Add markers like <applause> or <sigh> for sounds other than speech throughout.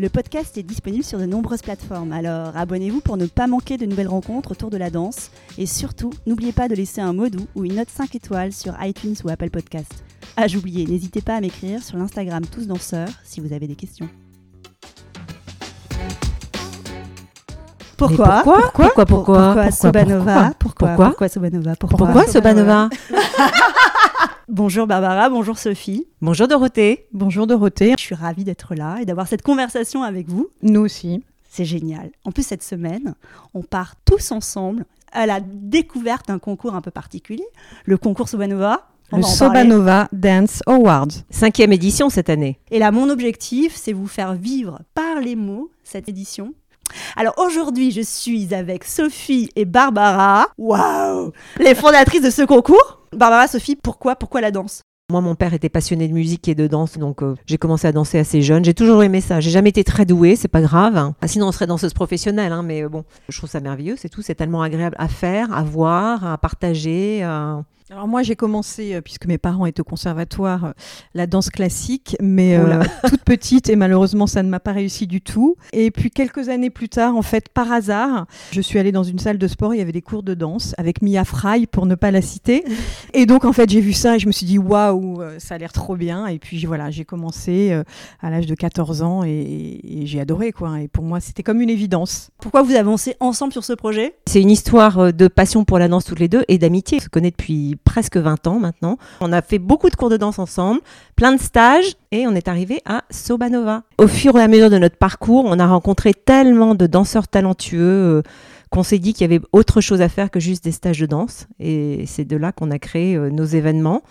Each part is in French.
Le podcast est disponible sur de nombreuses plateformes, alors abonnez-vous pour ne pas manquer de nouvelles rencontres autour de la danse. Et surtout, n'oubliez pas de laisser un mot doux ou une note 5 étoiles sur iTunes ou Apple Podcast. Ah, j'oubliais, n'hésitez pas à m'écrire sur l'Instagram Tous Danseurs si vous avez des questions. Pourquoi pourquoi Pourquoi Pourquoi Pourquoi Sobanova Pourquoi Pourquoi Pourquoi Sobanova Pourquoi Sobanova <laughs> Bonjour Barbara, bonjour Sophie. Bonjour Dorothée. Bonjour Dorothée. Je suis ravie d'être là et d'avoir cette conversation avec vous. Nous aussi. C'est génial. En plus, cette semaine, on part tous ensemble à la découverte d'un concours un peu particulier, le concours Sobanova. On Le. Sobanova Dance Awards. Cinquième édition cette année. Et là, mon objectif, c'est vous faire vivre par les mots cette édition. Alors aujourd'hui, je suis avec Sophie et Barbara. Waouh Les fondatrices de ce concours. Barbara, Sophie, pourquoi Pourquoi la danse? Moi, mon père était passionné de musique et de danse, donc euh, j'ai commencé à danser assez jeune. J'ai toujours aimé ça. J'ai jamais été très douée, c'est pas grave. Ah, sinon, on serait danseuse professionnelle, hein, mais euh, bon, je trouve ça merveilleux, c'est tout. C'est tellement agréable à faire, à voir, à partager. à- Alors moi j'ai commencé, euh, puisque mes parents étaient au conservatoire, euh, la danse classique, mais euh, <laughs> toute petite et malheureusement ça ne m'a pas réussi du tout. Et puis quelques années plus tard, en fait par hasard, je suis allée dans une salle de sport, il y avait des cours de danse avec Mia Fry pour ne pas la citer. <laughs> Et donc en fait j'ai vu ça et je me suis dit waouh, ça a l'air trop bien. Et puis voilà, j'ai commencé à l'âge de 14 ans et, et j'ai adoré quoi. Et pour moi c'était comme une évidence. Pourquoi vous avancez ensemble sur ce projet? C'est une histoire de passion pour la danse toutes les deux et d'amitié. On se connaît depuis presque 20 ans maintenant. On a fait beaucoup de cours de danse ensemble, plein de stages et on est arrivé à Sobanova. Au fur et à mesure de notre parcours, on a rencontré tellement de danseurs talentueux euh, qu'on s'est dit qu'il y avait autre chose à faire que juste des stages de danse. Et c'est de là qu'on a créé euh, nos événements,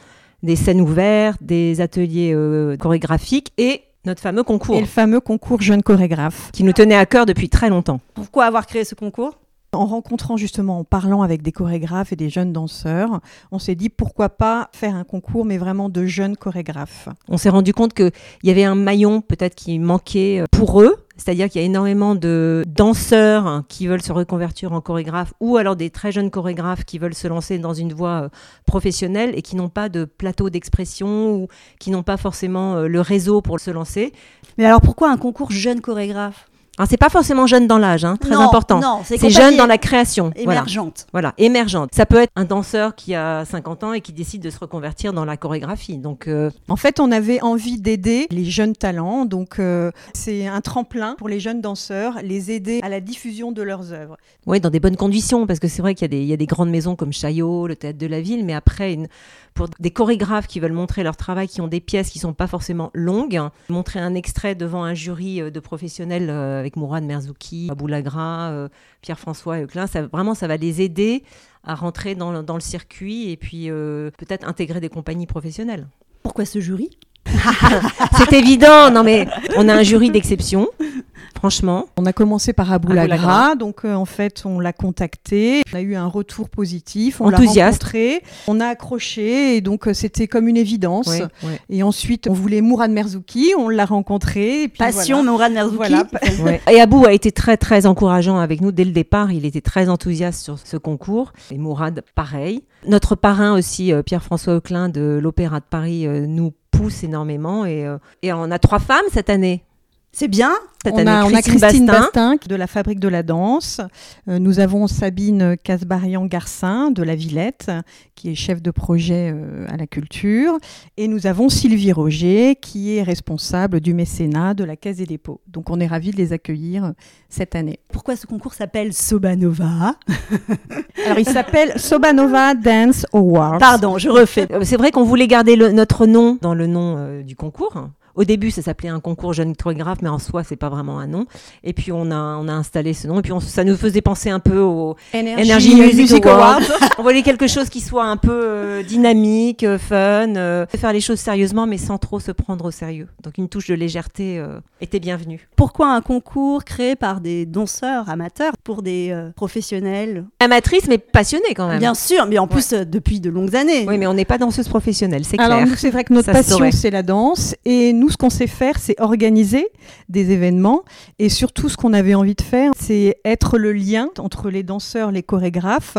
des scènes ouvertes, des ateliers euh, chorégraphiques et notre fameux concours Et le fameux concours jeune chorégraphe. qui nous tenait à cœur depuis très longtemps. Pourquoi avoir créé ce concours? En rencontrant justement, en parlant avec des chorégraphes et des jeunes danseurs, on s'est dit pourquoi pas faire un concours, mais vraiment de jeunes chorégraphes. On s'est rendu compte qu'il y avait un maillon peut-être qui manquait euh, pour eux. C'est-à-dire qu'il y a énormément de danseurs hein, qui veulent se reconvertir en chorégraphe ou alors des très jeunes chorégraphes qui veulent se lancer dans une voie euh, professionnelle et qui n'ont pas de plateau d'expression ou qui n'ont pas forcément euh, le réseau pour se lancer. Mais alors pourquoi un concours jeune chorégraphe Alors c'est pas forcément jeune dans l'âge, hein, très Non, important. Non, c'est C'est jeune dans la création. Voilà. émergente. Voilà, émergente. Ça peut être un danseur qui a 50 ans et qui décide de se reconvertir dans la chorégraphie. Donc, euh, En fait, on avait envie d'aider les jeunes talents, donc euh, c'est un tremplin pour les jeunes danseurs, les aider à la diffusion de leurs œuvres. Oui, dans des bonnes conditions, parce que c'est vrai qu'il y, a des- il y a des grandes maisons comme Chaillot, le Théâtre de la Ville, mais après, une- pour des chorégraphes qui veulent montrer leur travail, qui ont des pièces qui sont pas forcément longues, montrer un extrait devant un jury euh, de professionnels euh, avec Mourad Merzouki, Abou Lagra, euh, Pierre-François Euclin, ça, vraiment, ça va les aider à rentrer dans, le- circuit et puis peut-être intégrer des compagnies professionnelles. Pourquoi ce jury? <laughs> C'est évident, non mais on a un jury d'exception, franchement. On a commencé par Abou Abou Lagra, Lagra. donc euh, en fait on l'a contacté, on a eu un retour positif, on l'a Enthousiaste. rencontré, on a accroché et donc euh, c'était comme une évidence. Ouais, ouais. Et ensuite on voulait Mourad Merzouki, on l'a rencontré. Et puis Passion, voilà. Mourad Merzouki. Voilà. <laughs> Ouais. Et Abou a été très très encourageant avec nous dès le départ. Il était très enthousiaste sur ce concours. Et Mourad, pareil. Notre parrain aussi, euh, Pierre-François Auclin de l'Opéra de Paris, euh, nous pousse énormément. Et, euh, et on a trois femmes cette année. C'est bien. Cette on, année, a, on a Christine Bastin. Bastin de la Fabrique de la Danse. Euh, nous avons Sabine Casbarian-Garcin de la Villette, qui est chef de projet euh, à la culture. Et nous avons Sylvie Roger, qui est responsable du mécénat de la Caisse des dépôts. Donc on est ravis de les accueillir euh, cette année. Pourquoi ce concours s'appelle Sobanova <laughs> Alors il s'appelle Sobanova Dance Awards. Pardon, je refais. C'est vrai qu'on voulait garder le- notre nom dans le nom euh, du concours. Au début, ça s'appelait un concours jeune chorégraphe, mais en soi, c'est pas vraiment un nom. Et puis on a, on a installé ce nom, et puis on- ça nous faisait penser un peu au Energy Music, Awards. <laughs> on voulait quelque chose qui soit un peu euh, dynamique, euh, fun, euh, faire les choses sérieusement, mais sans trop se prendre au sérieux. Donc une touche de légèreté euh, était bienvenue. Pourquoi un concours créé par des danseurs amateurs pour des euh, professionnels? Amatrice, mais passionnée quand même. Bien sûr, mais en plus depuis de longues années. Oui, mais on n'est pas danseuse professionnelle, c'est Alors clair. nous, c'est vrai que notre Ça passion, c'est la danse. Et nous, ce qu'on sait faire, c'est organiser des événements. Et surtout, ce qu'on avait envie de faire, c'est être le lien entre les danseurs, les chorégraphes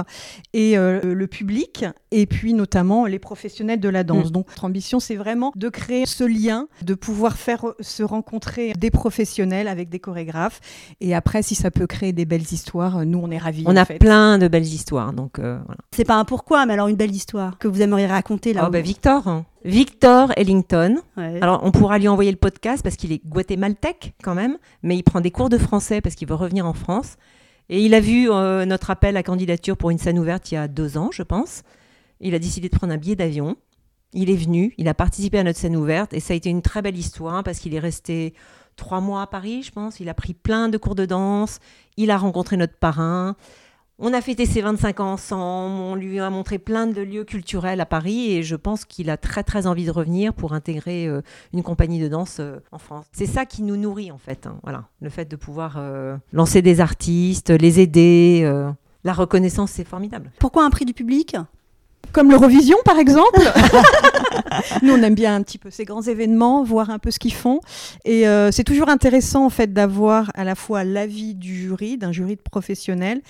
et euh, le public. Et puis, notamment, les professionnels de la danse. Mm. Donc, notre ambition, c'est vraiment de créer ce lien, de pouvoir faire euh, se rencontrer des professionnels avec des chorégraphes. Et après, si ça peut créer des belles histoires, euh, nous, on est ravis. On en a fait. plein de belles histoires, donc euh, voilà. C'est pas un pourquoi, mais alors une belle histoire que vous aimeriez raconter là. Oh, bah, Victor, hein. Victor Ellington. Ouais. Alors, on pourra lui envoyer le podcast parce qu'il est guatémaltèque quand même, mais il prend des cours de français parce qu'il veut revenir en France. Et il a vu euh, notre appel à candidature pour une scène ouverte il y a deux ans, je pense. Il a décidé de prendre un billet d'avion. Il est venu, il a participé à notre scène ouverte et ça a été une très belle histoire parce qu'il est resté trois mois à Paris, je pense. Il a pris plein de cours de danse. Il a rencontré notre parrain. On a fêté ses 25 ans ensemble, on lui a montré plein de lieux culturels à Paris et je pense qu'il a très très envie de revenir pour intégrer euh, une compagnie de danse euh, en France. C'est ça qui nous nourrit en fait, hein, voilà, le fait de pouvoir euh, lancer des artistes, les aider. la reconnaissance, c'est formidable. Pourquoi un prix du public? Comme l'Eurovision, par exemple. <laughs> Nous, on aime bien un petit peu ces grands événements, voir un peu ce qu'ils font. Et euh, c'est toujours intéressant, en fait, d'avoir à la fois l'avis du jury, d'un jury de professionnels,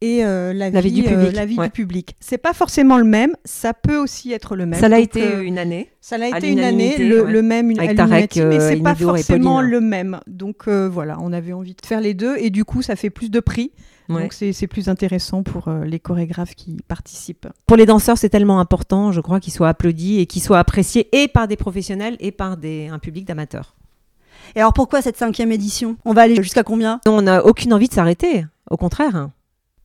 et euh, l'avis du euh, public, l'avis ouais. du public. C'est pas forcément le même, ça peut aussi être le même. Ça l'a été euh, une année. ça l'a été une année, le, ouais. le même une, Avec Tarek, mais euh, c'est pas forcément le même. Donc euh, voilà, on avait envie de faire les deux, et du coup, ça fait plus de prix. Ouais. Donc c'est c'est plus intéressant pour euh, les chorégraphes qui participent. Pour les danseurs, c'est tellement important, je crois, qu'ils soient applaudis et qu'ils soient appréciés et par des professionnels et par des, un public d'amateurs. Et alors pourquoi cette cinquième édition? On va aller jusqu'à combien? On n'a aucune envie de s'arrêter, au contraire.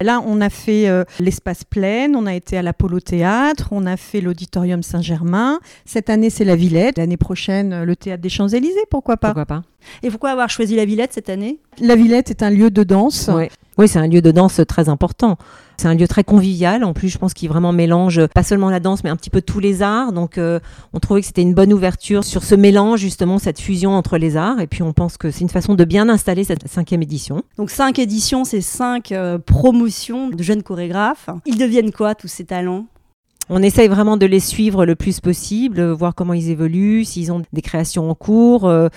Là, on a fait euh, l'espace plein, on a été à l'Apollo Théâtre, on a fait l'Auditorium Saint-Germain. Cette année, c'est la Villette. L'année prochaine, euh, le Théâtre des Champs-Élysées, pourquoi pas? Pourquoi pas? Et pourquoi avoir choisi la Villette cette année? La Villette est un lieu de danse. Ouais. Oui, c'est un lieu de danse très important. C'est un lieu très convivial. En plus, je pense qu'il vraiment mélange pas seulement la danse, mais un petit peu tous les arts. Donc, euh, on trouvait que c'était une bonne ouverture sur ce mélange, justement, cette fusion entre les arts. Et puis, on pense que c'est une façon de bien installer cette cinquième édition. Donc cinq éditions, c'est cinq euh, promotions de jeunes chorégraphes. Ils deviennent quoi tous ces talents? On essaye vraiment de les suivre le plus possible, euh, voir comment ils évoluent, s'ils ont des créations en cours. euh,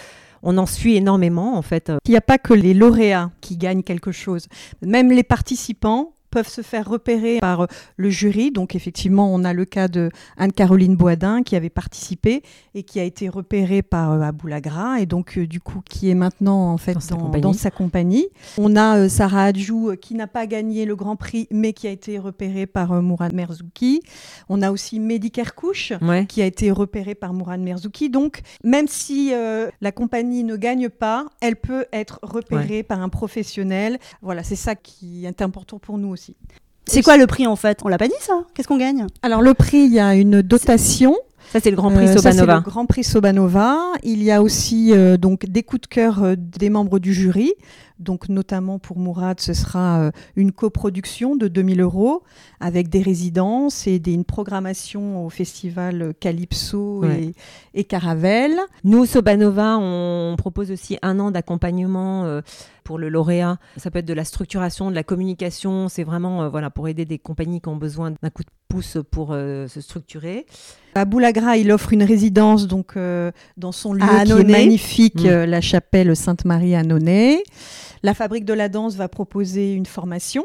on en suit énormément, en fait. Il n'y a pas que les lauréats qui gagnent quelque chose. Même les participants peuvent se faire repérer par euh, le jury. Donc effectivement, on a le cas de Anne-Caroline Boisdin qui avait participé et qui a été repérée par euh, Aboulagra et donc euh, du coup qui est maintenant en fait Dans sa compagnie. dans sa compagnie. On a Sarah Adjou qui n'a pas gagné le Grand Prix mais qui a été repérée par Mourad Merzouki. On a aussi Mehdi Kerkouche Ouais. qui a été repérée par Mourad Merzouki. Donc, même si euh, la compagnie ne gagne pas, elle peut être repérée par un professionnel. Voilà, c'est ça qui est important pour nous aussi. C'est quoi le prix en fait? On l'a pas dit ça? Qu'est-ce qu'on gagne? Alors, le prix, il y a une dotation. Ça, c'est le Grand Prix Euh, ça, c'est Sobanova. le Grand Prix Sobanova. Il y a aussi euh, donc des coups de cœur euh, des membres du jury. Donc notamment pour Mourad, ce sera euh, une coproduction de 2000 euros avec des résidences et des, une programmation au festival Calypso Ouais. et, et Caravelle. Nous, Sobanova, on propose aussi un an d'accompagnement euh, pour le lauréat. Ça peut être de la structuration, de la communication. C'est vraiment euh, voilà, pour aider des compagnies qui ont besoin d'un coup de pouce pour se structurer. À Boulagra, il offre une résidence donc euh, dans son lieu qui est magnifique, Mm. euh, la chapelle Sainte-Marie à Nonay. La fabrique de la danse va proposer une formation.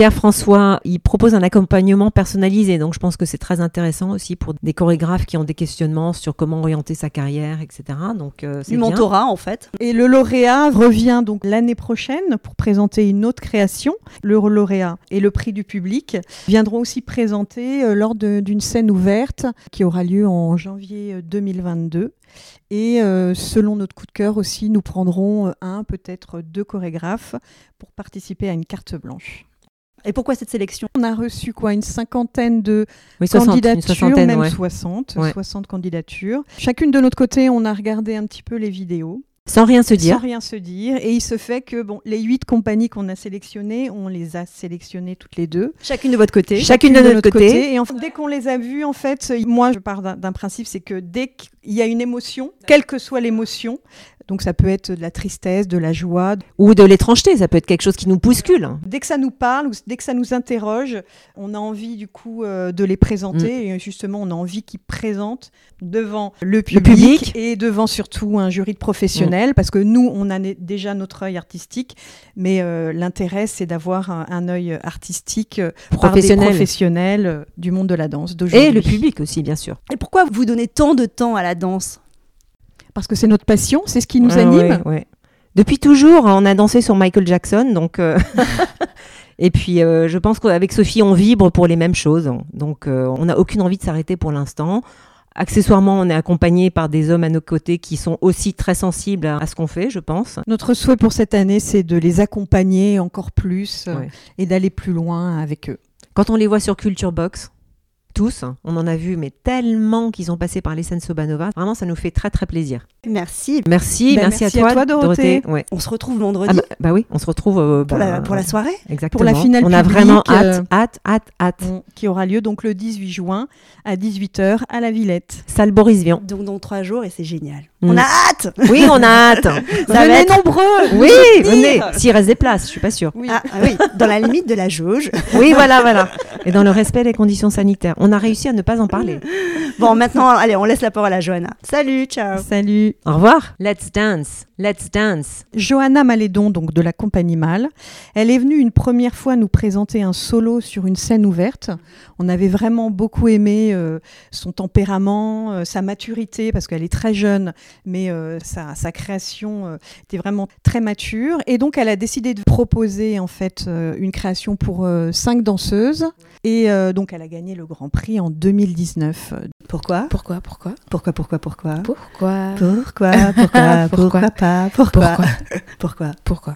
Pierre-François, il propose un accompagnement personnalisé. Donc, je pense que c'est très intéressant aussi pour des chorégraphes qui ont des questionnements sur comment orienter sa carrière, etc. Donc, euh, c'est Du bien. mentorat en fait. Et le lauréat revient donc l'année prochaine pour présenter une autre création. Le lauréat et le prix du public viendront aussi présenter euh, lors de- d'une scène ouverte qui aura lieu en janvier euh, 2022. Et euh, selon notre coup de cœur aussi, nous prendrons euh, un, peut-être deux chorégraphes pour participer à une carte blanche. Et pourquoi cette sélection? On a reçu quoi? Une cinquantaine de Oui, 60, une candidatures, même ouais. 60, Ouais. 60 candidatures. Chacune de notre côté, on a regardé un petit peu les vidéos. Sans rien se Sans dire. rien se dire. Et il se fait que bon, les huit compagnies qu'on a sélectionnées, on les a sélectionnées toutes les deux. Chacune de votre côté. Chacune de notre côté. Et en fait, dès qu'on les a vues, en fait, moi, je pars d'un principe, c'est que dès qu'il y a une émotion, quelle que soit l'émotion, donc ça peut être de la tristesse, de la joie, Ou de l'étrangeté, ça peut être quelque chose qui nous bouscule. dès que ça nous parle ou dès que ça nous interroge, on a envie du coup euh, de les présenter. Et justement, on a envie qu'ils présentent devant le public, public. et devant surtout un jury de professionnels, parce que nous, on a déjà notre œil artistique, mais euh, l'intérêt, c'est d'avoir un, un œil artistique euh, par des Professionnel. professionnels du monde de la danse d'aujourd'hui. Et le public aussi, bien sûr. Et pourquoi vous donnez tant de temps à la danse? Parce que c'est notre passion, c'est ce qui nous Ah anime. ouais, ouais. Depuis toujours, on a dansé sur Michael Jackson, donc. euh, <laughs> Et puis, euh, je pense qu'avec Sophie, on vibre pour les mêmes choses. Donc, euh, on n'a aucune envie de s'arrêter pour l'instant. Accessoirement, on est accompagné par des hommes à nos côtés qui sont aussi très sensibles à à ce qu'on fait, je pense. Notre souhait pour cette année, c'est de les accompagner encore plus Ouais. et d'aller plus loin avec eux. Quand on les voit sur Culture Box, tous, on en a vu, mais tellement qu'ils ont passé par les scènes Sobanova, vraiment, ça nous fait très très plaisir. Merci. Merci, Ben, merci, merci à à toi, Dorothée. Ouais. On se retrouve vendredi Ah bah, bah oui, on se retrouve euh, pour, bah, la, pour la soirée? Exactement. pour la finale On a publique, vraiment euh, hâte, hâte, hâte, hâte. Qui aura lieu donc le 18 juin à 18h à la Villette. Salle Boris Vian. Donc dans trois jours et c'est génial. Mm. On a hâte Oui, on a hâte. <laughs> Ça va Venez être- nombreux oui, venez. S'il reste des places, je suis pas sûre. Oui. Ah, ah oui, dans la limite de la jauge. <laughs> Oui, voilà, voilà. Et dans le respect des conditions sanitaires. On a réussi à ne pas en parler. Bon, maintenant, allez, on laisse la parole à Johanna. Salut, ciao. Salut. Au revoir. Let's dance. Let's dance. Johanna Malédon, donc de la compagnie Mal, elle est venue une première fois nous présenter un solo sur une scène ouverte. On avait vraiment beaucoup aimé euh, son tempérament, euh, sa maturité, parce qu'elle est très jeune, mais euh, sa, sa création était vraiment très mature. Et donc, elle a décidé de proposer en fait une création pour cinq danseuses. Et donc, elle a gagné le Grand Prix en 2019. Pourquoi? Pourquoi Pourquoi? Pourquoi, pourquoi, pourquoi? Pourquoi? Pourquoi, <laughs> pourquoi, pourquoi pas, pourquoi, pourquoi? <laughs> Pourquoi?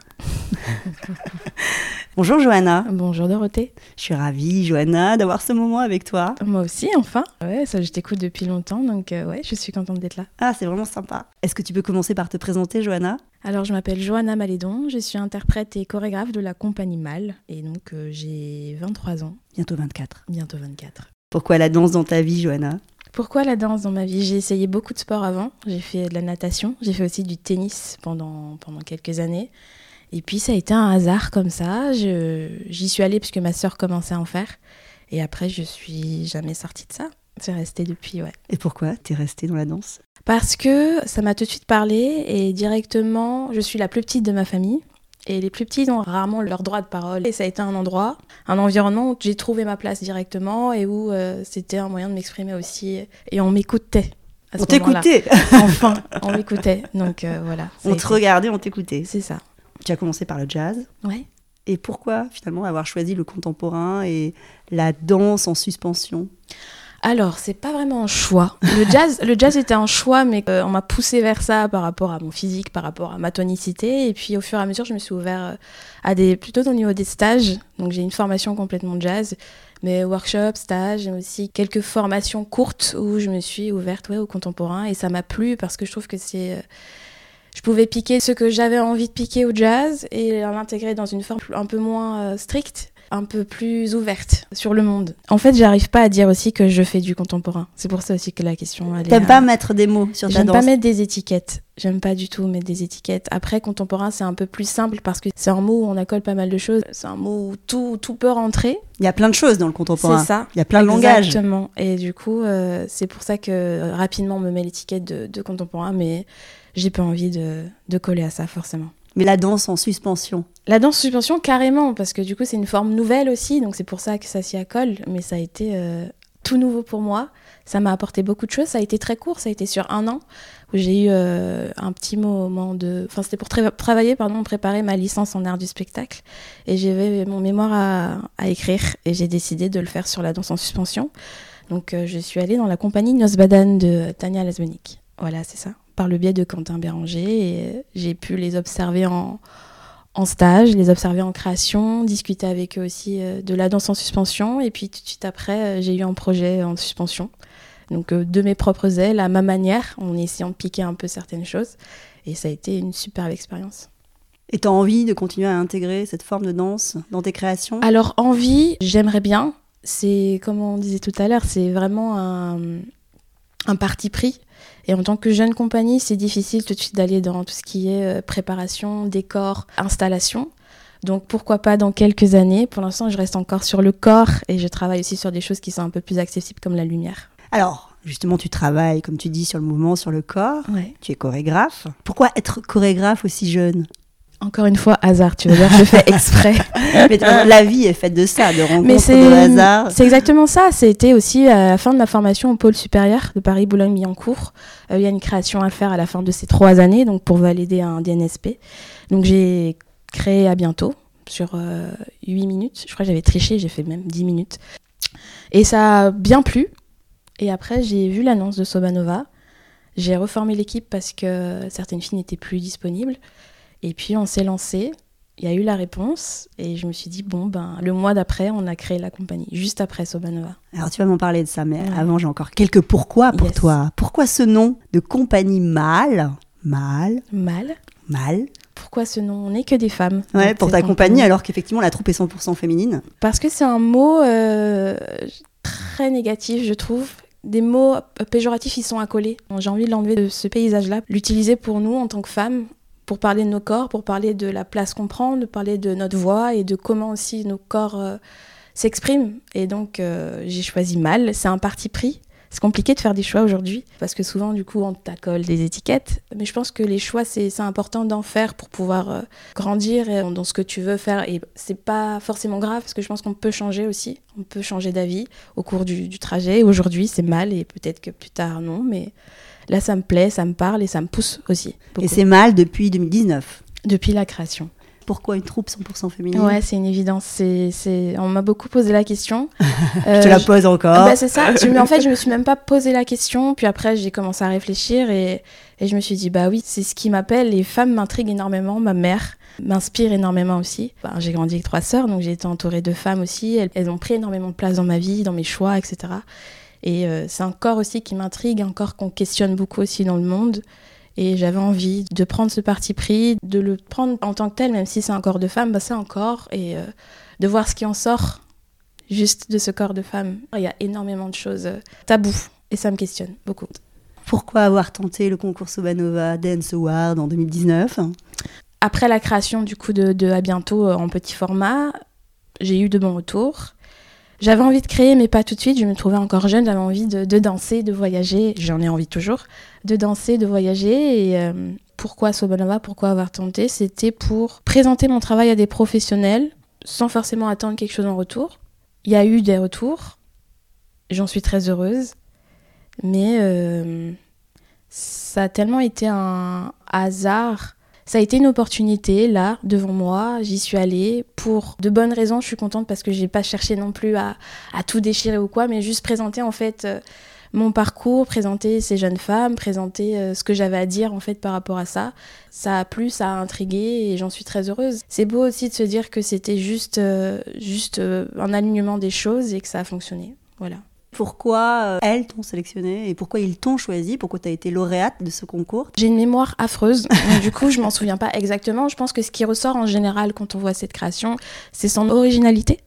<laughs> Bonjour Johanna, Bonjour Dorothée. je suis ravie Johanna d'avoir ce moment avec toi. Moi aussi, enfin. Ouais, ça, je t'écoute depuis longtemps, donc euh, ouais, je suis contente d'être là. Ah, c'est vraiment sympa. Est-ce que tu peux commencer par te présenter Johanna? Alors, je m'appelle Johanna Malédon, je suis interprète et chorégraphe de la compagnie Mal, et donc euh, j'ai 23 ans, Bientôt 24. bientôt 24. Pourquoi la danse dans ta vie Johanna? Pourquoi la danse dans ma vie? J'ai essayé beaucoup de sports avant. J'ai fait de la natation, j'ai fait aussi du tennis pendant, pendant quelques années. Et puis ça a été un hasard comme ça. J'y suis allée parce que ma sœur commençait à en faire. Et après, je suis jamais sortie de ça. C'est resté depuis, ouais. Et pourquoi t'es restée dans la danse? Parce que ça m'a tout de suite parlé et directement, je suis la plus petite de ma famille. Et les plus petites ont rarement leur droit de parole. Et ça a été un endroit, un environnement où j'ai trouvé ma place directement et où euh, c'était un moyen de m'exprimer aussi. Et on m'écoutait. On t'écoutait <laughs> Enfin, on m'écoutait. Donc euh, voilà. On te été- regardait, on t'écoutait. C'est ça. Tu as commencé par le jazz. Ouais. Et pourquoi finalement avoir choisi le contemporain et la danse en suspension? Alors, c'est pas vraiment un choix. Le jazz, le jazz était un choix, mais euh, on m'a poussé vers ça par rapport à mon physique, par rapport à ma tonicité. Et puis, au fur et à mesure, je me suis ouvert euh, à des, plutôt au niveau des stages. Donc, j'ai une formation complètement jazz, mais workshops, stages, et aussi quelques formations courtes où je me suis ouverte ouais, au contemporain. Et ça m'a plu parce que je trouve que c'est. euh, je pouvais piquer ce que j'avais envie de piquer au jazz et l'intégrer dans une forme un peu moins stricte, un peu plus ouverte sur le monde. En fait, j'arrive pas à dire aussi que je fais du contemporain. C'est pour ça aussi que la question. T'aimes euh, pas mettre des mots sur ta J'aime danse pas mettre des étiquettes. J'aime pas du tout mettre des étiquettes. Après, contemporain, c'est un peu plus simple parce que c'est un mot où on accole pas mal de choses. C'est un mot où tout, tout peut rentrer. Il y a plein de choses dans le contemporain. C'est ça. Il y a plein de langages. Exactement. Et du coup, euh, c'est pour ça que euh, rapidement on me met l'étiquette de, de contemporain, mais j'ai pas envie de, de coller à ça forcément. Mais la danse en suspension. La danse suspension, carrément, parce que du coup, c'est une forme nouvelle aussi, donc c'est pour ça que ça s'y accole, mais ça a été euh, tout nouveau pour moi. Ça m'a apporté beaucoup de choses. Ça a été très court, ça a été sur un an, où j'ai eu euh, un petit moment de. Enfin, c'était pour tra- travailler, pardon, préparer ma licence en art du spectacle. Et j'avais mon mémoire à, à écrire, et j'ai décidé de le faire sur la danse en suspension. Donc, euh, je suis allée dans la compagnie Nosbadan de Tania Lasbenik. Voilà, c'est ça. Par le biais de Quentin Béranger, et j'ai pu les observer en en stage, les observer en création, discuter avec eux aussi euh, de la danse en suspension. Et puis tout de suite après, euh, j'ai eu un projet en suspension. Donc euh, de mes propres ailes, à ma manière, en essayant de piquer un peu certaines choses. Et ça a été une superbe expérience. Et tu as envie de continuer à intégrer cette forme de danse dans tes créations? Alors envie, j'aimerais bien. C'est comme on disait tout à l'heure, c'est vraiment un, un parti pris. Et en tant que jeune compagnie, c'est difficile tout de suite d'aller dans tout ce qui est euh, préparation, décor, installation. Donc pourquoi pas dans quelques années. Pour l'instant, je reste encore sur le corps et je travaille aussi sur des choses qui sont un peu plus accessibles comme la lumière. Alors, justement, tu travailles, comme tu dis, sur le mouvement, sur le corps. Ouais. Tu es chorégraphe. Pourquoi être chorégraphe aussi jeune? Encore une fois, hasard, tu veux dire, je fais exprès. <laughs> Mais La vie est faite de ça, de Mais rencontres, c'est de hasard. c'est exactement ça. C'était aussi à la fin de ma formation au pôle supérieur de Paris Boulogne-Billancourt. Euh, il y a une création à faire à la fin de ces trois années, donc pour valider un DNSP. Donc j'ai créé à bientôt sur euh, 8 minutes. Je crois que j'avais triché, j'ai fait même 10 minutes. Et ça a bien plu. Et après, j'ai vu l'annonce de Sobanova. J'ai reformé l'équipe parce que certaines filles n'étaient plus disponibles. Et puis on s'est lancé. Il y a eu la réponse et je me suis dit, bon, ben, le mois d'après, on a créé la compagnie, juste après Sobanova. Alors, tu vas m'en parler de ça, mais Ouais. avant, j'ai encore quelques pourquoi pour Yes. toi. Pourquoi ce nom de compagnie mâle? Mâle, Mal. mâle Pourquoi ce nom? On n'est que des femmes. Ouais, pour ta compagnie, alors qu'effectivement, la troupe est 100% féminine. Parce que c'est un mot euh, très négatif, je trouve. Des mots péjoratifs, ils sont accolés. J'ai envie de l'enlever de ce paysage-là, l'utiliser pour nous en tant que femmes, pour parler de nos corps, pour parler de la place qu'on prend, de parler de notre voix et de comment aussi nos corps euh, s'expriment. Et donc, euh, j'ai choisi mal. C'est un parti pris. C'est compliqué de faire des choix aujourd'hui parce que souvent, du coup, on t'accole des étiquettes. Mais je pense que les choix, c'est important d'en faire pour pouvoir euh, grandir dans ce que tu veux faire. Et c'est pas forcément grave parce que je pense qu'on peut changer aussi. On peut changer d'avis au cours du, du trajet. Aujourd'hui, c'est mal et peut-être que plus tard, non. Mais là, ça me plaît, ça me parle et ça me pousse aussi. beaucoup. Et c'est mâle depuis 2019. Depuis la création. Pourquoi une troupe 100% féminine? Ouais, c'est une évidence. C'est. On m'a beaucoup posé la question. <laughs> Je te la pose encore. Ah bah, c'est ça. Je- mais en fait, je me suis même pas posé la question. Puis après, j'ai commencé à réfléchir et, et je me suis dit, bah oui, c'est ce qui m'appelle. Les femmes m'intriguent énormément. Ma mère m'inspire énormément aussi. J'ai grandi avec trois sœurs, donc j'ai été entourée de femmes aussi. Elles, elles ont pris énormément de place dans ma vie, dans mes choix, etc. Et euh, c'est un corps aussi qui m'intrigue, un corps qu'on questionne beaucoup aussi dans le monde. Et j'avais envie de prendre ce parti pris, de le prendre en tant que tel, même si c'est un corps de femme, bah, c'est un corps, et euh, de voir ce qui en sort juste de ce corps de femme. Il y a énormément de choses euh, taboues, et ça me questionne beaucoup. Pourquoi avoir tenté le concours Sobanova Dance Award en 2019 Après la création du coup de, de À bientôt en petit format, j'ai eu de bons retours. J'avais envie de créer, mais pas tout de suite. Je me trouvais encore jeune, j'avais envie de, de danser, de voyager. J'en ai envie toujours, de danser, de voyager. Et euh, pourquoi Sobanova Pourquoi avoir tenté? C'était pour présenter mon travail à des professionnels sans forcément attendre quelque chose en retour. Il y a eu des retours. J'en suis très heureuse. Mais euh, ça a tellement été un hasard. Ça a été une opportunité, là, devant moi. J'y suis allée pour de bonnes raisons. Je suis contente parce que j'ai pas cherché non plus à, à tout déchirer ou quoi, mais juste présenter en fait euh, mon parcours, présenter ces jeunes femmes, présenter euh, ce que j'avais à dire en fait par rapport à ça. Ça a plu, ça a intrigué et j'en suis très heureuse. C'est beau aussi de se dire que c'était juste, euh, juste un alignement des choses et que ça a fonctionné. Voilà. Pourquoi euh, elles t'ont sélectionné et pourquoi ils t'ont choisi? Pourquoi tu as été lauréate de ce concours? J'ai une mémoire affreuse, <laughs> donc du coup je m'en souviens pas exactement. Je pense que ce qui ressort en général quand on voit cette création, c'est son originalité.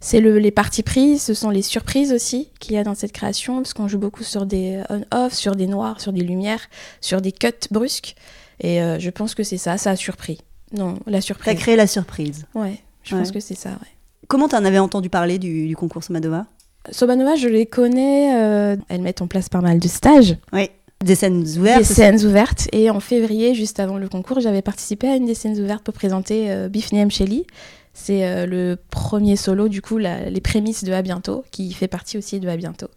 C'est le, les parties prises, ce sont les surprises aussi qu'il y a dans cette création, parce qu'on joue beaucoup sur des on-off, sur des noirs, sur des lumières, sur des cuts brusques. Et euh, je pense que c'est ça, ça a surpris. Non, la surprise. créé la surprise. Ouais, je Ouais. pense que c'est ça, ouais. Comment tu en avais entendu parler du, du concours Sobanova Sobanova, je les connais, euh, elles mettent en place pas mal de stages. Oui. Des scènes ouvertes des scènes ouvertes. Et en février, juste avant le concours, j'avais participé à une des scènes ouvertes pour présenter euh, Bifni M. Shelley. C'est euh, le premier solo, du coup, la- les prémices de À bientôt, qui fait partie aussi de À bientôt.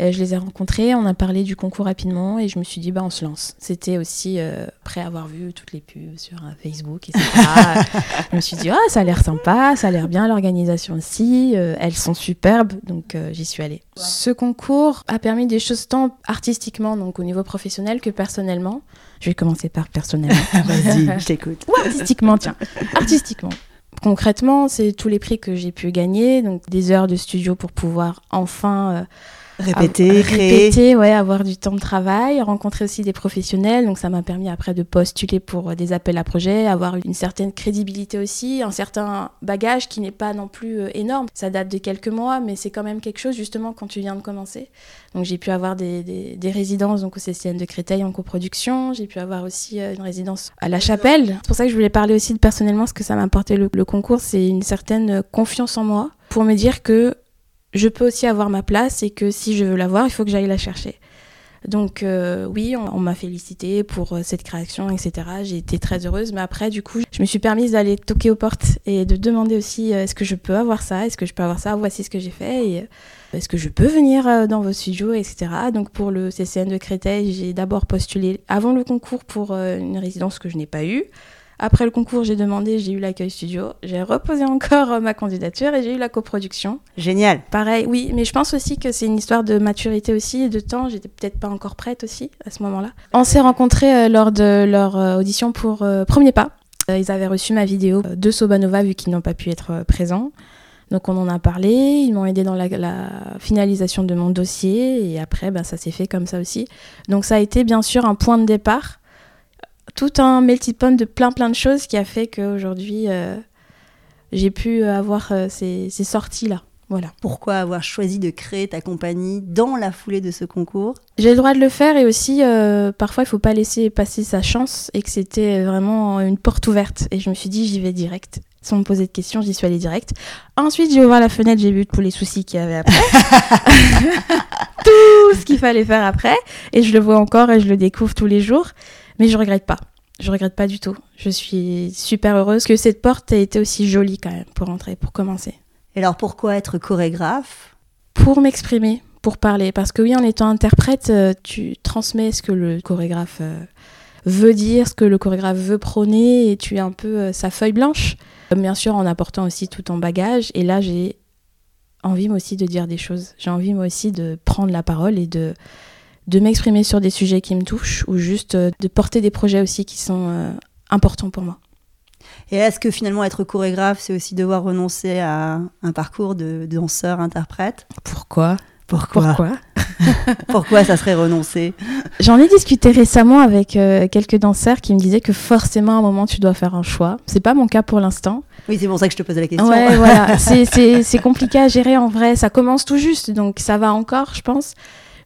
Euh, je les ai rencontrés, on a parlé du concours rapidement et je me suis dit, bah, on se lance. C'était aussi, euh, après avoir vu toutes les pubs sur euh, Facebook, etc., <laughs> je me suis dit, ah, ça a l'air sympa, ça a l'air bien, l'organisation aussi, euh, elles sont superbes, donc euh, j'y suis allée. Ce concours a permis des choses tant artistiquement, donc au niveau professionnel, que personnellement. Je vais commencer par personnellement. <laughs> Vas-y, je t'écoute. Ou artistiquement, tiens. Artistiquement. Concrètement, c'est tous les prix que j'ai pu gagner, donc des heures de studio pour pouvoir enfin euh, Répéter, créer. répéter, ouais, avoir du temps de travail, rencontrer aussi des professionnels, donc ça m'a permis après de postuler pour euh, des appels à projets, avoir une certaine crédibilité aussi, un certain bagage qui n'est pas non plus euh, énorme. Ça date de quelques mois, mais c'est quand même quelque chose justement quand tu viens de commencer. Donc j'ai pu avoir des, des- des résidences donc au CCN de Créteil en coproduction, j'ai pu avoir aussi euh, une résidence à La Chapelle. C'est pour ça que je voulais parler aussi de personnellement ce que ça m'a apporté le, le concours, c'est une certaine confiance en moi pour me dire que je peux aussi avoir ma place et que si je veux l'avoir, il faut que j'aille la chercher. Donc euh, oui, on, m'a félicité pour euh, cette création, etc. J'ai été très heureuse, mais après, du coup, je me suis permise d'aller toquer aux portes et de demander aussi euh, est-ce que je peux avoir ça, est-ce que je peux avoir ça, voici ce que j'ai fait, et est-ce que je peux venir dans vos studios, etc. Donc pour le CCN de Créteil, j'ai d'abord postulé avant le concours pour une résidence que je n'ai pas eue. Après le concours, j'ai demandé, j'ai eu l'accueil studio, j'ai reposé encore euh, ma candidature et j'ai eu la coproduction. Génial. Pareil, oui, mais je pense aussi que c'est une histoire de maturité aussi et de temps. J'étais peut-être pas encore prête aussi à ce moment-là. On s'est rencontrés euh, lors de leur euh, audition pour Premier Pas. Ils avaient reçu ma vidéo de Sobanova vu qu'ils n'ont pas pu être présents. Donc on en a parlé, ils m'ont aidé dans la, la finalisation de mon dossier et après ben, ça s'est fait comme ça aussi. Donc ça a été bien sûr un point de départ, tout un melting pot de plein plein de choses qui a fait qu'aujourd'hui euh, j'ai pu avoir euh, ces, ces sorties-là. Voilà. Pourquoi avoir choisi de créer ta compagnie dans la foulée de ce concours? J'ai le droit de le faire et aussi euh, parfois il faut pas laisser passer sa chance et que c'était vraiment une porte ouverte et je me suis dit j'y vais direct. Sans me poser de questions, j'y suis allée direct. Ensuite, j'ai ouvert la fenêtre, j'ai vu tous les soucis qu'il y avait après. <laughs> tout ce qu'il fallait faire après. Et je le vois encore et je le découvre tous les jours. Mais je regrette pas. Je regrette pas du tout. Je suis super heureuse que cette porte ait été aussi jolie quand même pour entrer, pour commencer. Et alors pourquoi être chorégraphe? Pour m'exprimer, pour parler. Parce que oui, en étant interprète, euh, tu transmets ce que le chorégraphe euh, veut dire, ce que le chorégraphe veut prôner, et tu es un peu euh, sa feuille blanche. Bien sûr, en apportant aussi tout ton bagage. Et là, j'ai envie moi aussi de dire des choses. J'ai envie moi aussi de prendre la parole et de, de m'exprimer sur des sujets qui me touchent, ou juste euh, de porter des projets aussi qui sont euh, importants pour moi. Et est-ce que finalement être chorégraphe, c'est aussi devoir renoncer à un parcours de danseur-interprète Pourquoi? Pourquoi? Pourquoi? <laughs> Pourquoi ça serait renoncer J'en ai discuté récemment avec euh, quelques danseurs qui me disaient que forcément à un moment tu dois faire un choix. C'est pas mon cas pour l'instant. Oui, c'est pour ça que je te posais la question. Ouais, voilà, <laughs> c'est- c'est c'est compliqué à gérer en vrai. Ça commence tout juste, donc ça va encore, je pense.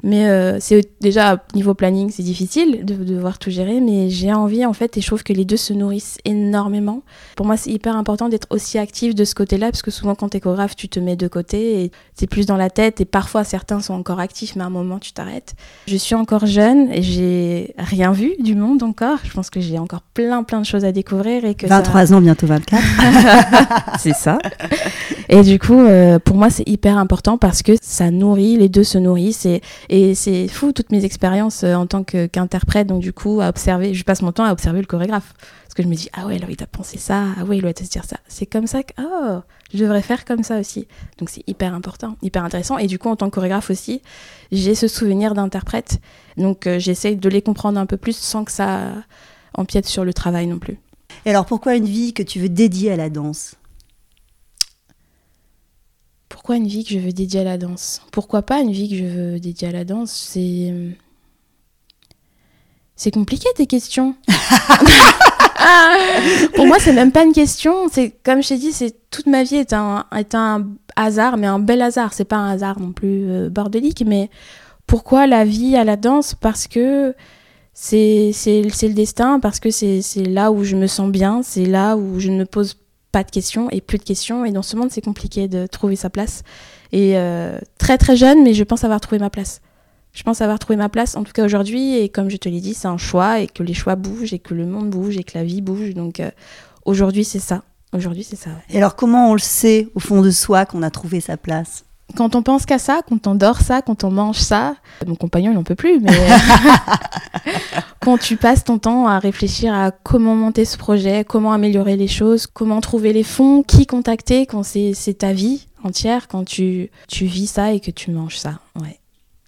Mais euh, c'est déjà niveau planning, c'est difficile de de devoir tout gérer. Mais j'ai envie en fait, et je trouve que les deux se nourrissent énormément. Pour moi, c'est hyper important d'être aussi actif de ce côté-là, parce que souvent quand t'es chorégraphe, tu te mets de côté et t'es plus dans la tête. Et parfois certains sont encore actifs, mais à un moment tu t'arrêtes. Je suis encore jeune et j'ai rien vu du monde encore. Je pense que j'ai encore plein plein de choses à découvrir et que ça- 23 ans, bientôt 24. <laughs> c'est ça. Et du coup, euh, pour moi, c'est hyper important parce que ça nourrit, les deux se nourrissent. Et, et c'est fou, toutes mes expériences euh, en tant qu'interprète, donc du coup, à observer, je passe mon temps à observer le chorégraphe. Parce que je me dis, ah ouais, Loïc, t'as pensé ça, ah ouais, il doit te dire ça. C'est comme ça que, oh, je devrais faire comme ça aussi. Donc c'est hyper important, hyper intéressant. Et du coup, en tant que chorégraphe aussi, j'ai ce souvenir d'interprète. Donc euh, j'essaye de les comprendre un peu plus sans que ça empiète sur le travail non plus. Et alors pourquoi une vie que tu veux dédier à la danse? Pourquoi une vie que je veux dédier à la danse? Pourquoi pas une vie que je veux dédier à la danse? C'est. C'est compliqué tes questions. <laughs> Pour moi, c'est même pas une question. C'est comme je t'ai dit, c'est toute ma vie est un, est un hasard, mais un bel hasard. C'est pas un hasard non plus euh, bordélique, mais pourquoi la vie à la danse? Parce que c'est le destin, parce que c'est c'est là où je me sens bien, c'est là où je ne me pose pas de questions et plus de questions. Et dans ce monde, c'est compliqué de trouver sa place. Et euh, très très jeune, mais je pense avoir trouvé ma place. Je pense avoir trouvé ma place, en tout cas aujourd'hui. Et comme je te l'ai dit, c'est un choix et que les choix bougent et que le monde bouge et que la vie bouge. Donc euh, aujourd'hui, c'est ça. Aujourd'hui, c'est ça. Et alors comment on le sait au fond de soi qu'on a trouvé sa place? Quand on pense qu'à ça, quand on dort ça, quand on mange ça, mon compagnon il n'en peut plus, mais <laughs> quand tu passes ton temps à réfléchir à comment monter ce projet, comment améliorer les choses, comment trouver les fonds, qui contacter quand c'est ta vie entière, quand tu, tu vis ça et que tu manges ça, ouais,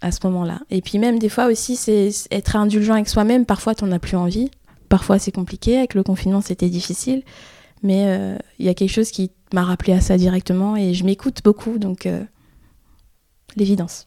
à ce moment-là. Et puis même des fois aussi, c'est être indulgent avec soi-même, parfois tu n'en as plus envie, parfois c'est compliqué, avec le confinement c'était difficile, mais euh, il y a quelque chose qui m'a rappelé à ça directement et je m'écoute beaucoup, donc euh, l'évidence.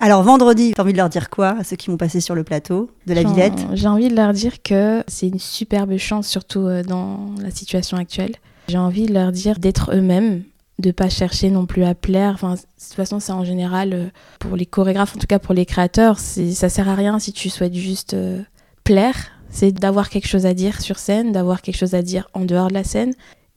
Alors vendredi, t'as envie de leur dire quoi à ceux qui vont passer sur le plateau de la Villette? J'ai envie de leur dire que c'est une superbe chance, surtout euh, dans la situation actuelle. J'ai envie de leur dire d'être eux-mêmes, de pas chercher non plus à plaire. Enfin, de toute façon, c'est en général euh, pour les chorégraphes, en tout cas pour les créateurs, ça sert à rien si tu souhaites juste euh, plaire. C'est d'avoir quelque chose à dire sur scène, d'avoir quelque chose à dire en dehors de la scène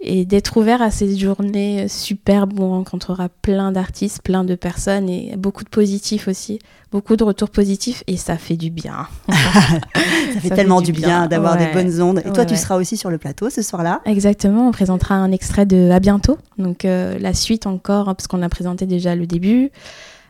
et d'être ouvert à ces journées superbes où on rencontrera plein d'artistes, plein de personnes et beaucoup de positifs aussi, beaucoup de retours positifs et ça fait du bien. <laughs> ça fait tellement du bien, d'avoir des bonnes ondes. Et toi, tu seras aussi sur le plateau ce soir-là Exactement, on présentera un extrait de À bientôt, donc euh, la suite encore, parce qu'on a présenté déjà le début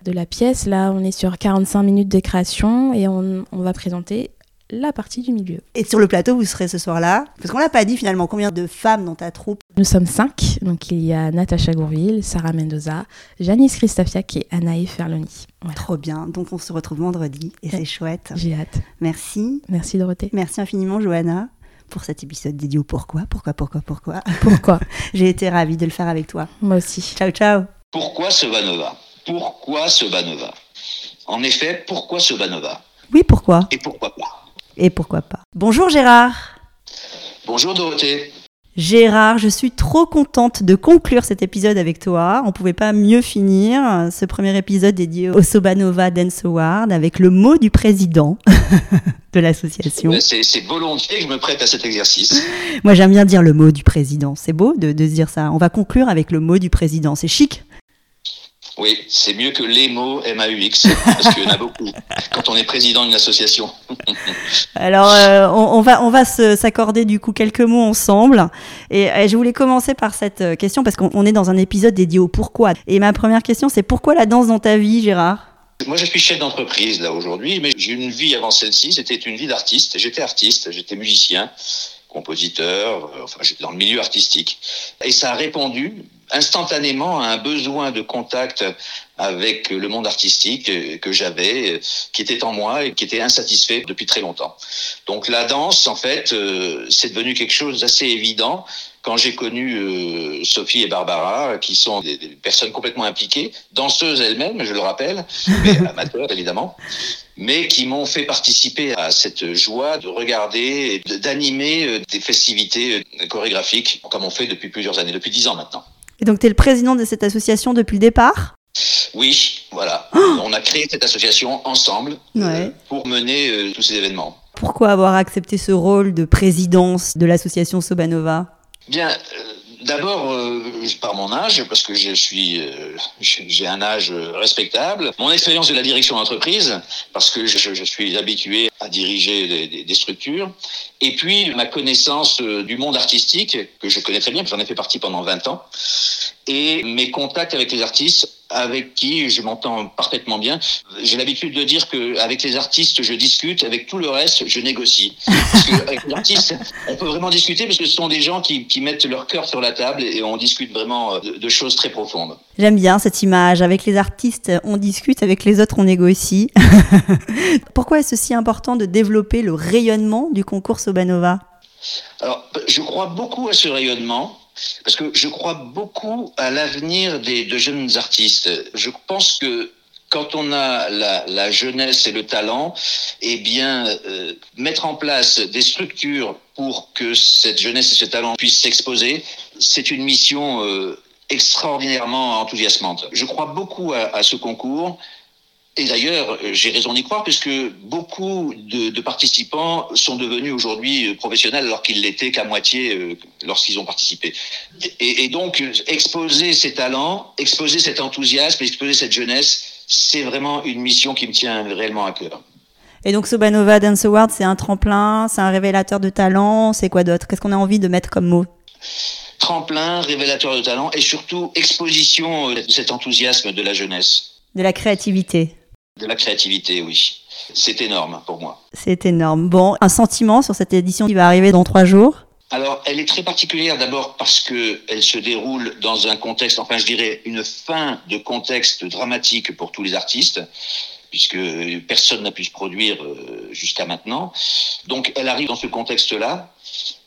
de la pièce. Là, on est sur 45 minutes de création et on, on va présenter la partie du milieu. Et sur le plateau, vous serez ce soir-là Parce qu'on l'a pas dit finalement, combien de femmes dans ta troupe Nous sommes cinq. Donc il y a Natacha Gourville, Sarah Mendoza, Janice Christofiak et Anaï Ferloni. Trop bien. Donc on se retrouve vendredi et c'est chouette. J'ai hâte. Merci. Merci Dorothée. Merci infiniment Johanna pour cet épisode dédié au pourquoi, pourquoi, pourquoi, pourquoi. Pourquoi <laughs> J'ai été ravie de le faire avec toi. Moi aussi. Ciao, ciao. Pourquoi ce Vanova Pourquoi ce Vanova En effet, pourquoi ce Vanova Oui, pourquoi? Et pourquoi pas? Et pourquoi pas? Bonjour Gérard. Bonjour Dorothée. Gérard, je suis trop contente de conclure cet épisode avec toi. On pouvait pas mieux finir ce premier épisode dédié au Sobanova Dance Award avec le mot du président <laughs> de l'association. C'est volontiers que je me prête à cet exercice. Moi, j'aime bien dire le mot du président. C'est beau de, de dire ça. On va conclure avec le mot du président. C'est chic. Oui, c'est mieux que les mots MAUX, parce qu'il y en a beaucoup <laughs> quand on est président d'une association. <laughs> Alors, euh, on, va, on va s'accorder du coup quelques mots ensemble. Et, je voulais commencer par cette euh, question, parce qu'on est dans un épisode dédié au pourquoi. Et ma première question, c'est pourquoi la danse dans ta vie, Gérard? Moi, je suis chef d'entreprise là aujourd'hui, mais j'ai une vie avant celle-ci. C'était une vie d'artiste. J'étais artiste, j'étais musicien, compositeur, euh, enfin, j'étais dans le milieu artistique. Et ça a répondu instantanément à un besoin de contact avec le monde artistique que j'avais, qui était en moi et qui était insatisfait depuis très longtemps. Donc la danse, en fait, euh, c'est devenu quelque chose d'assez évident quand j'ai connu euh, Sophie et Barbara, qui sont des, personnes complètement impliquées, danseuses elles-mêmes, je le rappelle, <laughs> mais amateurs évidemment, mais qui m'ont fait participer à cette joie de regarder et d'animer euh, des festivités chorégraphiques, comme on fait depuis plusieurs années, depuis dix ans maintenant. Et donc, tu es le président de cette association depuis le départ? Oui, voilà. On a créé cette association ensemble euh, pour mener euh, tous ces événements. Pourquoi avoir accepté ce rôle de présidence de l'association Sobanova? Bien, euh, D'abord, euh, par mon âge, parce que je suis, euh, j'ai un âge respectable. Mon expérience de la direction d'entreprise, parce que je, je, suis habitué à diriger des, des, structures. Et puis, ma connaissance euh, du monde artistique, que je connais très bien, j'en ai fait partie pendant 20 ans. Et mes contacts avec les artistes avec qui je m'entends parfaitement bien. J'ai l'habitude de dire que avec les artistes, je discute, avec tout le reste, je négocie. <laughs> Parce avec les artistes, on peut vraiment discuter parce que ce sont des gens qui, qui mettent leur cœur sur la table et on discute vraiment de, de choses très profondes. J'aime bien cette image. Avec les artistes, on discute, avec les autres, on négocie. <laughs> Pourquoi est-ce si important de développer le rayonnement du concours Sobanova? Alors, je crois beaucoup à ce rayonnement parce que je crois beaucoup à l'avenir des de jeunes artistes. Je pense que quand on a la, jeunesse et le talent, eh bien, euh, mettre en place des structures pour que cette jeunesse et ce talent puissent s'exposer, c'est une mission euh, extraordinairement enthousiasmante. Je crois beaucoup à ce concours. Et d'ailleurs, j'ai raison d'y croire puisque beaucoup de, de, participants sont devenus aujourd'hui professionnels alors qu'ils l'étaient qu'à moitié euh, lorsqu'ils ont participé. Et, et, donc, exposer ces talents, exposer cet enthousiasme, exposer cette jeunesse, c'est vraiment une mission qui me tient réellement à cœur. Et donc, Sobanova Dance Award, c'est un tremplin, c'est un révélateur de talent, c'est quoi d'autre? Qu'est-ce qu'on a envie de mettre comme mot? Tremplin, révélateur de talent et surtout exposition de cet enthousiasme de la jeunesse. De la créativité. De la créativité, oui. C'est énorme pour moi. C'est énorme. Bon, un sentiment sur cette édition qui va arriver dans trois jours? Alors, elle est très particulière d'abord parce que elle se déroule dans un contexte, enfin, je dirais, une fin de contexte dramatique pour tous les artistes, puisque personne n'a pu se produire euh, jusqu'à maintenant. Donc, elle arrive dans ce contexte-là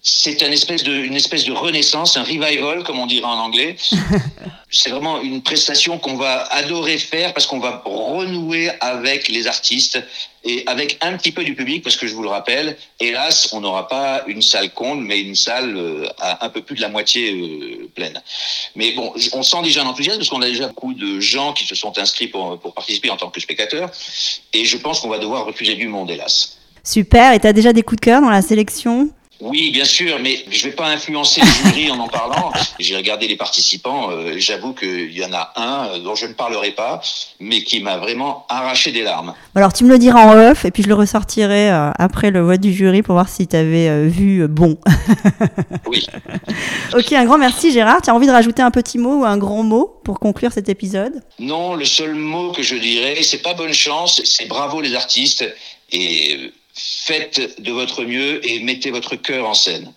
c'est une espèce de, une espèce de renaissance, un revival, comme on dirait en anglais. <laughs> c'est vraiment une prestation qu'on va adorer faire parce qu'on va renouer avec les artistes et avec un petit peu du public, parce que je vous le rappelle, hélas, on n'aura pas une salle comble, mais une salle euh, à un peu plus de la moitié euh, pleine. Mais bon, on sent déjà un enthousiasme parce qu'on a déjà beaucoup de gens qui se sont inscrits pour, pour participer en tant que spectateurs, et je pense qu'on va devoir refuser du monde, hélas. Super, et tu as déjà des coups de cœur dans la sélection? Oui, bien sûr, mais je ne vais pas influencer le jury en en parlant. J'ai regardé les participants. Euh, J'avoue qu'il y en a un euh, dont je ne parlerai pas, mais qui m'a vraiment arraché des larmes. Alors, tu me le diras en off, et puis je le ressortirai euh, après le vote du jury pour voir si tu avais euh, vu bon. oui. <laughs> ok, un grand merci Gérard. Tu as envie de rajouter un petit mot ou un grand mot pour conclure cet épisode? Non, le seul mot que je dirais, c'est pas bonne chance, c'est bravo les artistes. Et faites de votre mieux et mettez votre cœur en scène.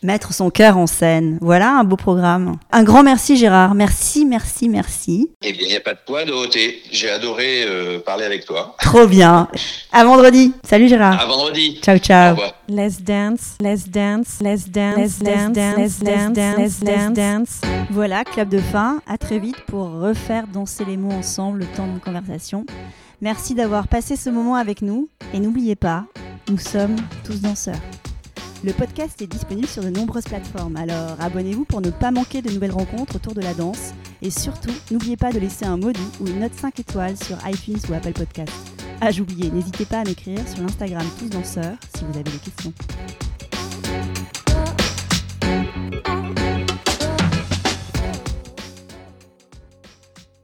Mettre son cœur en scène. Voilà un beau programme. Un grand merci Gérard. Merci, merci, merci. Eh bien, il n'y a pas de quoi, Dorothée. J'ai adoré euh, parler avec toi. Trop bien. À vendredi. Salut Gérard. À vendredi. Ciao, ciao. Let's dance, let's dance, let's dance, let's dance, let's dance, let's dance. Voilà, club de fin. À très vite pour refaire danser les mots ensemble le temps de conversation. Merci d'avoir passé ce moment avec nous et n'oubliez pas, nous sommes tous danseurs. Le podcast est disponible sur de nombreuses plateformes, alors abonnez-vous pour ne pas manquer de nouvelles rencontres autour de la danse. Et surtout, n'oubliez pas de laisser un mot ou une note 5 étoiles sur iTunes ou Apple Podcast. Ah, j'oubliais, n'hésitez pas à m'écrire sur l'Instagram Tous Danseurs si vous avez des questions.